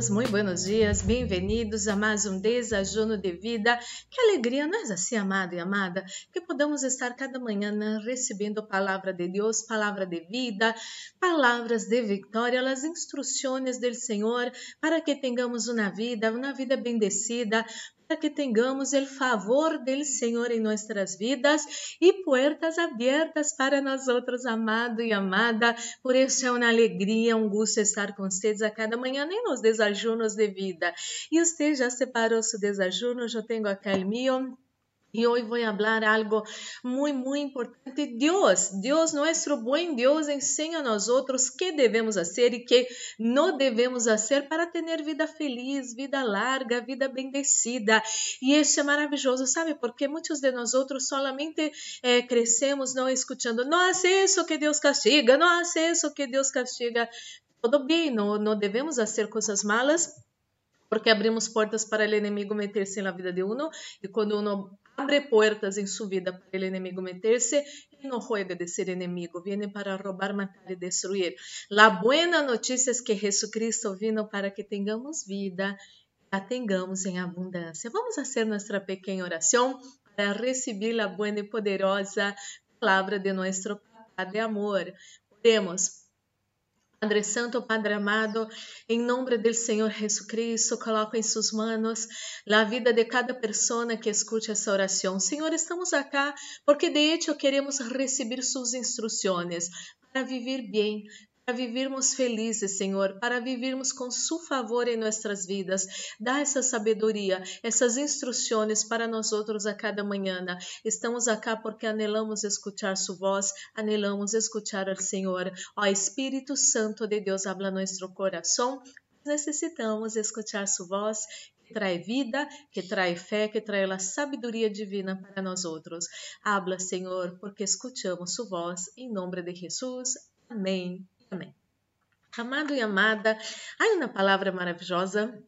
todos, muito buenos dias, bem-vindos a mais um Desajuno de Vida. Que alegria, nós assim, amado e amada, que podamos estar cada manhã né, recebendo palavra de Deus, palavra de vida, palavras de vitória, as instruções do Senhor, para que tenhamos uma vida, uma vida bendecida, que tenhamos o favor do Senhor em nossas vidas e portas abertas para nós outros, amado e amada. Por isso é uma alegria, um gosto estar com vocês a cada manhã, nem nos desajunos de vida. E você já separou seu desajuno? Eu tenho aqui o meu. Y hoy voy a hablar algo muy, muy importante. Dios, Dios, nuestro buen Dios, enseña a nosotros qué debemos hacer y qué no debemos hacer para tener vida feliz, vida larga, vida bendecida. E isso é maravilhoso, sabe? Porque muitos de nós outros solamente eh, crescemos não escutando, não hace isso que Deus castiga, não hace isso que Deus castiga. Tudo bem, não, não devemos fazer coisas malas, porque abrimos portas para o inimigo meter-se na vida de uno, e quando uno abre puertas en su vida para el enemigo meterse. Él no juega de ser enemigo, viene para robar, matar y destruir. La buena noticia es que Jesucristo vino para que tengamos vida, la tengamos en abundancia. Vamos a hacer nuestra pequeña oración para recibir la buena y poderosa palabra de nuestro Padre amor. Oremos. Padre Santo, Padre amado, em nome do Senhor Jesus Cristo, coloco em suas mãos a vida de cada pessoa que escute essa oração. Senhor, estamos aqui porque de hecho queremos receber suas instruções para viver bem, para vivermos felizes, Senhor, para vivermos com Su favor em nossas vidas. Dá essa sabedoria, essas instruções para nós outros a cada manhã. Estamos aqui porque anelamos escutar Sua voz, anelamos escutar o Senhor. Ó Espírito Santo de Deus, habla nosso coração. Necessitamos escutar Sua voz que traz vida, que traz fé, que traz a sabedoria divina para nós outros. Habla, Senhor, porque escutamos Sua voz. Em nome de Jesus. Amém. Amém. Amado e amada, há uma palavra maravilhosa.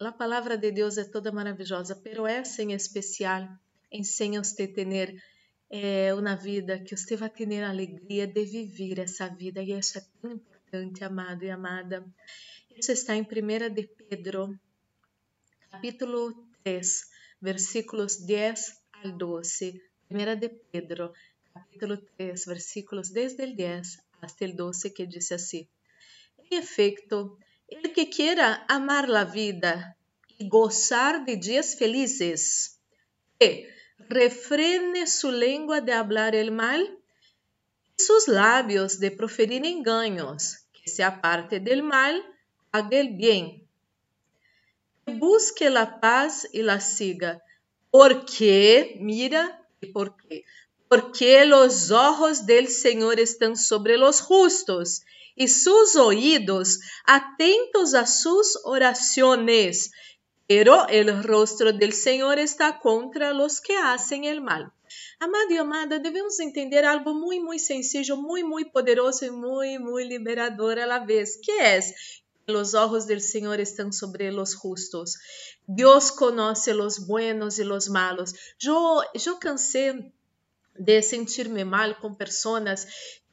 A palavra de Deus é toda maravilhosa, pero essa em especial ensina você a ter é, uma vida que você vai ter a alegria de viver essa vida e isso é tão importante, amado e amada. Isso está em 1 de Pedro, capítulo 3, versículos 10 al 12. 1 de Pedro, capítulo 3, versículos desde el 10 hasta el 12, que dice así. En efecto, el que quiera amar la vida y gozar de días felices, que refrene su lengua de hablar el mal y sus labios de proferir engaños, que se aparte del mal, haga el bien, que busque la paz y la siga, porque, mira, por qué, porque los ojos del Señor están sobre los justos y sus oídos atentos a sus oraciones, pero el rostro del Senhor está contra los que hacen el mal. Amado e amada, devemos entender algo muito, muito sencillo, muito, muito poderoso e muito, muito liberador a la vez, que é los ojos del Señor están sobre los justos. Dios conoce los buenos y los malos. Yo cansé de sentir-me mal com pessoas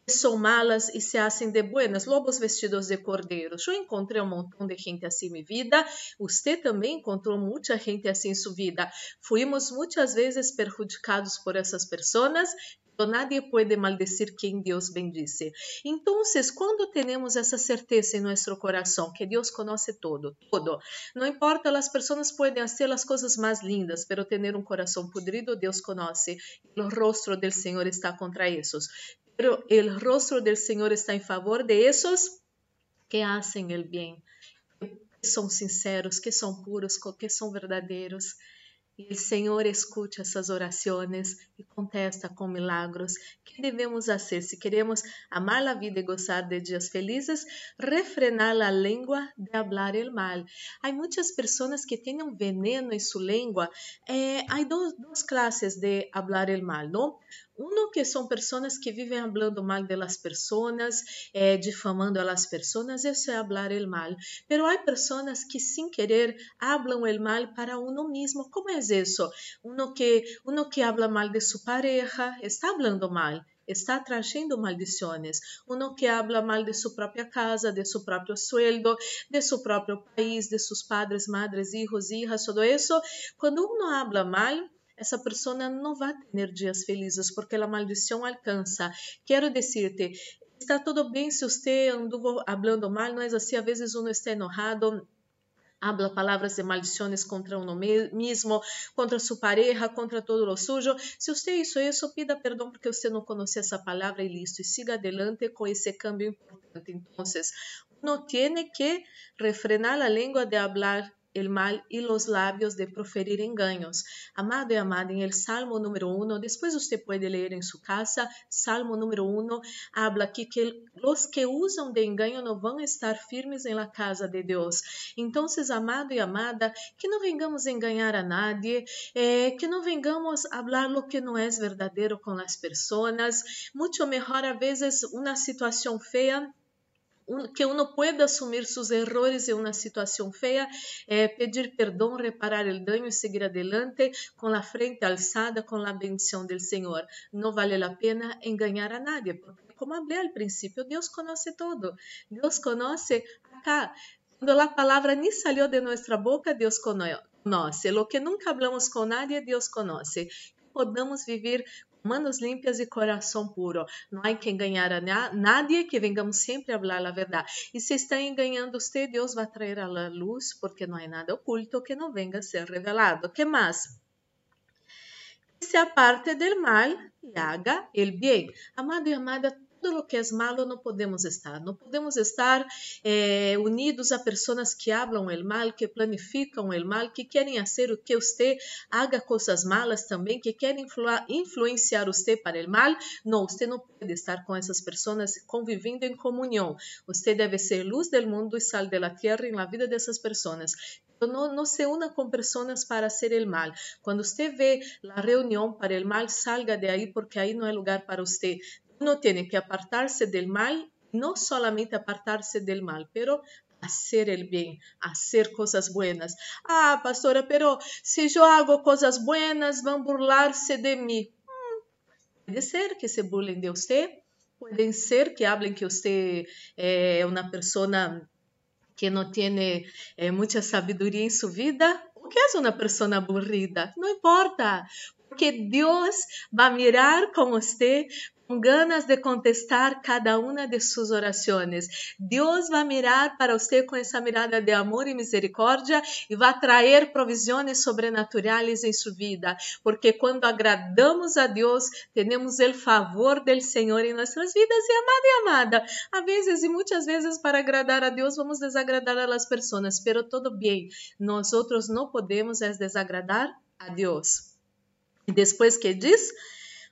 que são malas e se hacen de buenas, lobos vestidos de cordeiros. Eu encontrei um montão de gente assim em vida, você também encontrou muita gente assim em sua vida. Fuimos muitas vezes perjudicados por essas pessoas Nadie pode maldecir quem Deus bendice. Então, quando temos essa certeza em nosso coração que Deus conhece todo, todo, não importa, as pessoas podem ser as coisas mais lindas, pero ter um coração podrido, Deus conhece. O rostro do Senhor está contra esses. Pero o rostro do Senhor está em favor de esses que hacen el bem, que são sinceros, que são puros, que são verdadeiros. E o Senhor escute essas orações e contesta com milagros. que devemos fazer se queremos amar a vida e gozar de dias felizes? Refrenar a língua de hablar el mal. Há muitas pessoas que têm um veneno em sua língua. Eh, há duas classes de hablar el mal, não? Uno que são pessoas que vivem falando mal de las eh, difamando a las personas, isso é hablar el mal. Pero há pessoas que sem querer hablam el mal para uno mismo. Como é isso? Uno que uno que habla mal de sua pareja está hablando mal está trayendo maldiciones. Uno que habla mal de su propia casa, de su propio sueldo, de su propio país, de sus padres, madres, hijos, hijas, todo eso. Cuando uno habla mal, essa pessoa não vai ter dias felizes porque a maldição alcança. Quero dizer-te, está tudo bem se você andou falando mal, não é assim, às vezes uno está enojado, habla palavras de maldições contra uno mesmo, contra sua pareja, contra todo o sujo. Se você hizo isso, pida perdão porque você não conhecia essa palavra e listo. E siga adelante com esse cambio importante. Então, uno tiene que refrenar a língua de hablar el mal y los labios de proferir engaños. Amado y amada, en el Salmo número uno, después usted puede leer en su casa, Salmo número uno, habla aquí que los que usan de engaño no a estar firmes en la casa de Dios. Entonces, amado y amada, que no vengamos a engañar a nadie, eh, que no vengamos a hablar lo que no es verdadero con las personas, mucho mejor a veces una situación fea que uno pueda assumir seus errores em uma situação feia, é, pedir perdão, reparar o dano e seguir adelante com a frente alçada, com a bendição do Senhor. Não vale a pena enganar a nadie, porque como falei al princípio, Deus conhece todo. Deus conhece acá. Quando a palavra nem saiu de nossa boca, Deus conhece. Lo que nunca hablamos com nadie, Deus conhece. Podamos viver manos limpias e coração puro. Não há que enganar a nadie, que vengamos sempre a falar a verdade. E se está enganando você, Deus vai trazer a luz, porque não há nada oculto que não venga a ser revelado. que mais? Se aparte del mal e haga el bien. Amado e amada, todo lo que es malo no podemos estar. No podemos estar eh, unidos a pessoas que hablam el mal, que planificam el mal, que querem fazer o que você haga coisas malas também, que querem influ influenciar você para el mal. Não, você não pode estar com essas pessoas convivendo em comunhão. Você deve ser luz del mundo e sal de la tierra na vida dessas pessoas. Não, não, se una com pessoas para ser el mal. Quando você vê a reunião para el mal, salga de aí porque aí não é lugar para você. Uno tiene que apartarse del mal, no solamente apartarse del mal, pero hacer el bien, hacer cosas buenas. Ah, pastora, pero si yo hago cosas buenas, van a burlarse de mí. Hmm, puede ser que se burlen de usted, puede ser que hablen que usted es eh, una persona que no tiene eh, mucha sabiduría en su vida, o que es una persona aburrida. No importa, porque Deus vai mirar com você com ganas de contestar cada uma de suas orações. Deus vai mirar para você com essa mirada de amor e misericórdia e vai trazer provisões sobrenaturais em sua vida, porque quando agradamos a Deus, temos o favor do Senhor em nossas vidas. E amada e amada, a vezes e muitas vezes para agradar a Deus vamos desagradar a las pessoas, pero todo bem. Nós outros não podemos desagradar a Deus. E depois que diz,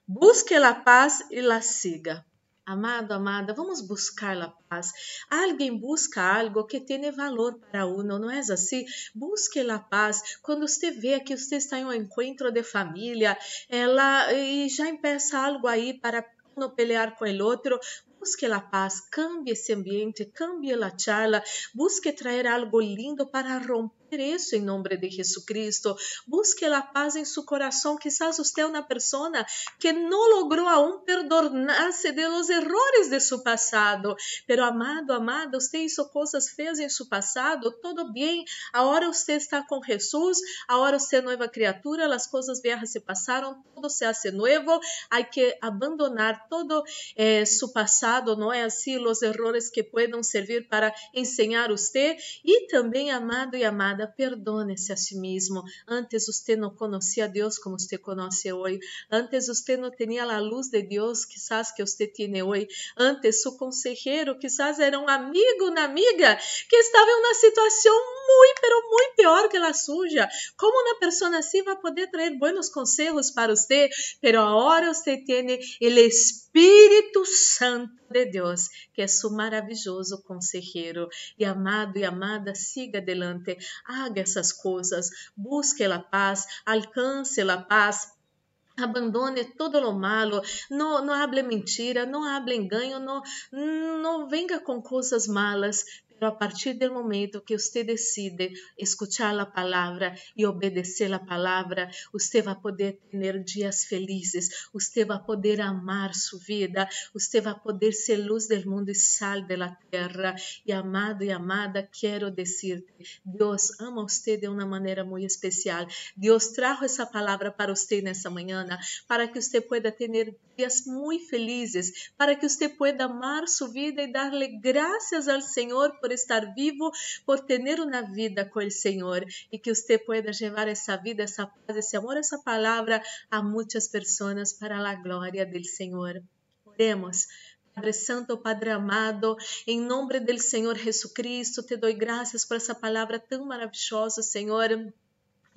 busque a paz e la siga. Amado, amada, vamos buscar a paz. Alguém busca algo que tenha valor para uno, não é assim? Busque a paz. Quando você vê que você está em um encontro de família, ela e já empieza algo aí para não pelear com o outro, busque a paz, cambie esse ambiente, cambie a charla, busque trazer algo lindo para romper isso em nome de Jesucristo. Busque a paz em seu coração. Quizás você é uma pessoa que não logrou aún perdonar-se de los errores de seu passado. Pero amado, amada, você hizo coisas feias em seu passado, todo bem. Agora você está com Jesus, agora você é nova criatura, as coisas viejas se passaram, todo se hace novo. Há que abandonar todo eh, seu passado, não é assim? Os errores que podem servir para ensinar você. E também, amado e amada, perdone-se a si mesmo. Antes você não conhecia Deus como você conhece hoje. Antes você não tinha a luz de Deus, quizás que você tem hoje. Antes seu consejero, quizás era um amigo, uma amiga que estava em uma situação muito, pero muito pior que a suja. Como uma pessoa assim vai poder trazer bons conselhos para você? Pero agora você tem o Espírito Santo de Deus, que é su maravilhoso consejero. E amado e amada, siga adelante, haga essas coisas, busque a paz, alcance a paz, Abandone todo lo malo, não, não hable mentira, não hable engano, não, não venga com coisas malas, Pero a partir do momento que você decide escuchar a palavra e obedecer a palavra, você vai poder ter dias felizes, você vai poder amar sua vida, você vai poder ser luz do mundo e sal da terra. E amado e amada, quero dizer-te, Deus ama você de uma maneira muito especial. Deus trajo essa palavra para você nessa manhã, para que você pueda ter dias muito felizes, para que você pueda amar sua vida e dar-lhe graças ao Senhor por estar vivo, por ter uma vida com o Senhor e que você pueda levar essa vida, essa paz, esse amor, essa palavra a muitas pessoas para a glória do Senhor. Oremos. Padre Santo, Padre amado, em nome do Senhor Jesus Cristo, te dou graças por essa palavra tão maravilhosa, Senhor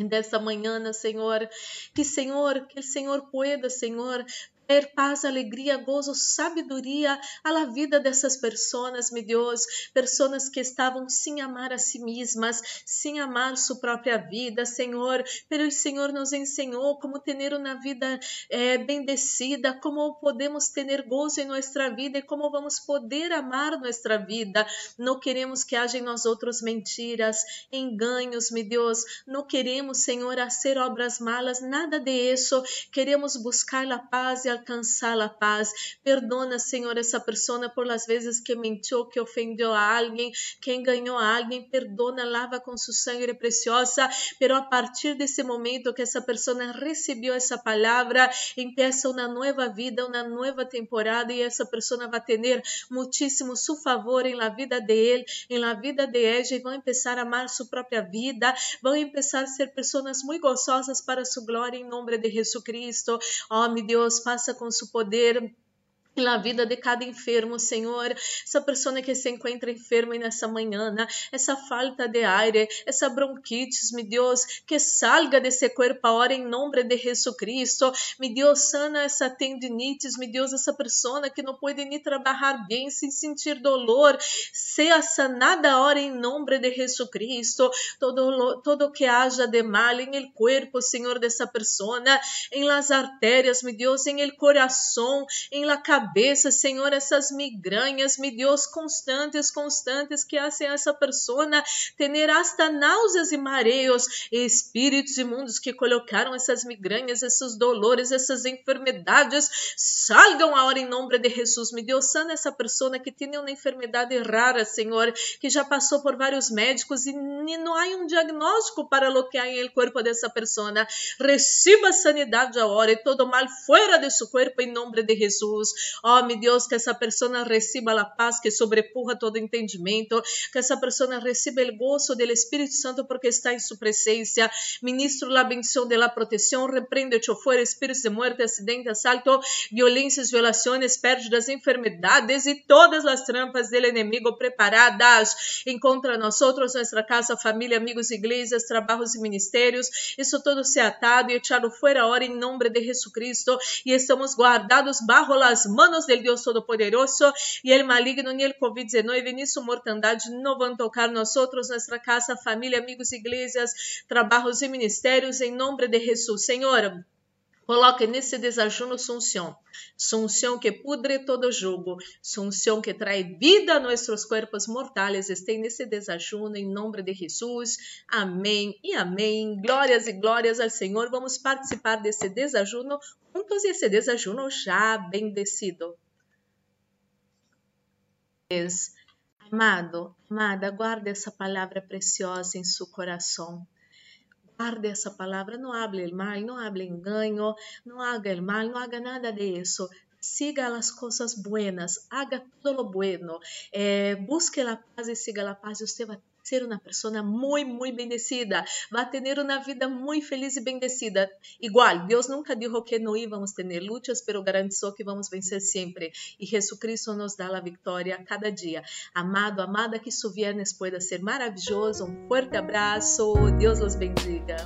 dessa manhã, Senhor. Que, Senhor, que o Senhor pueda, Senhor, ter paz, alegria, gozo, sabedoria la vida dessas pessoas, meu Deus, pessoas que estavam sem amar a si mesmas, sem amar sua própria vida, Senhor, pero o Senhor nos ensinou como ter uma vida eh, bendecida, como podemos ter gozo em nossa vida e como vamos poder amar nossa vida. Não queremos que haja em nós outros mentiras, enganos, meu Deus, não queremos, Senhor, fazer obras malas, nada de isso. Queremos buscar a paz e a alcançar a paz. Perdona, Senhor, essa pessoa por as vezes que mentiu, que ofendeu a alguém, que enganou a alguém. Perdona, lava com sua sangue preciosa. Pero a partir desse momento que essa pessoa recebeu essa palavra, empieza uma nova vida, uma nova temporada e essa pessoa vai ter muitíssimo su favor em la vida de ele, em la vida de ella e vão começar a amar sua própria vida, vão começar a ser pessoas muito gostosas para sua glória em nome de Jesus Cristo. Oh, meu Deus, faça com seu poder na vida de cada enfermo, Senhor, essa pessoa que se encontra enferma nessa manhã, né? essa falta de ar, essa bronquites, meu Deus, que salga desse corpo agora em nome de Jesus Cristo, meu Deus, sana essa tendinites, meu Deus, essa pessoa que não pode nem trabalhar bem sem sentir dolor, seja sanada agora em nome de Jesus Cristo, todo todo que haja de mal em el corpo, Senhor, dessa pessoa, em las artérias, meu Deus, em el coração, em la cabeça, cabeça, Senhor, essas migrañas, meu Deus, constantes, constantes, que hacen a essa pessoa ter hasta náuseas e mareos, e espíritos imundos que colocaram essas migrañas, esses dolores, essas enfermidades, salgam agora em nome de Jesus, meu Deus, sana essa pessoa que tem uma enfermidade rara, Senhor, que já passou por vários médicos e não há um diagnóstico para lo que há em el corpo dessa pessoa. Receba sanidade agora e todo mal fora de seu corpo em nome de Jesus. Oh, meu Deus, que essa pessoa receba a paz que sobrepuja todo entendimento, que essa pessoa receba o gozo do Espírito Santo porque está em sua presença. Ministro la bendición de la protección, reprende o fuera espíritos de muerte, acidente, assalto, violências, violações, pérdidas, enfermedades e todas as trampas do inimigo preparadas. Encontra nós outros, nossa casa, família, amigos, igrejas, trabalhos e ministérios. Isso todo se atado e echado fora agora em nome de Jesus Cristo e estamos guardados bajo las mãos manos del Dios Todopoderoso y el maligno ni el COVID-19 ni su mortandad no van a tocar nosotros, nuestra casa, familia, amigos, iglesias, trabajos y ministerios en nombre de Jesús. Señor, Coloque nesse desajuno sunção, sunção que pudre todo jugo, sunção que traz vida a nossos corpos mortais. Esteja nesse desajuno em nome de Jesus. Amém e amém. Glórias e glórias ao Senhor. Vamos participar desse desajuno juntos e esse desajuno já bendecido. Amado, amada, guarde essa palavra preciosa em seu coração guarde essa palavra, não hable mal, não hable engano, não haga mal, não haga nada de isso. Siga as coisas buenas, haga todo lo bueno, eh, busque a paz e siga a paz e você vai ser uma pessoa muito, muito bendecida, vai ter uma vida muito feliz e bendecida. Igual, Deus nunca disse que não íamos ter lutas, pero garantizou que vamos vencer sempre. E Jesucristo nos dá a vitória cada dia. Amado, amada, que su viernes pueda ser maravilhoso. Um forte abraço. Deus os bendiga.